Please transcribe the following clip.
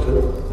understood.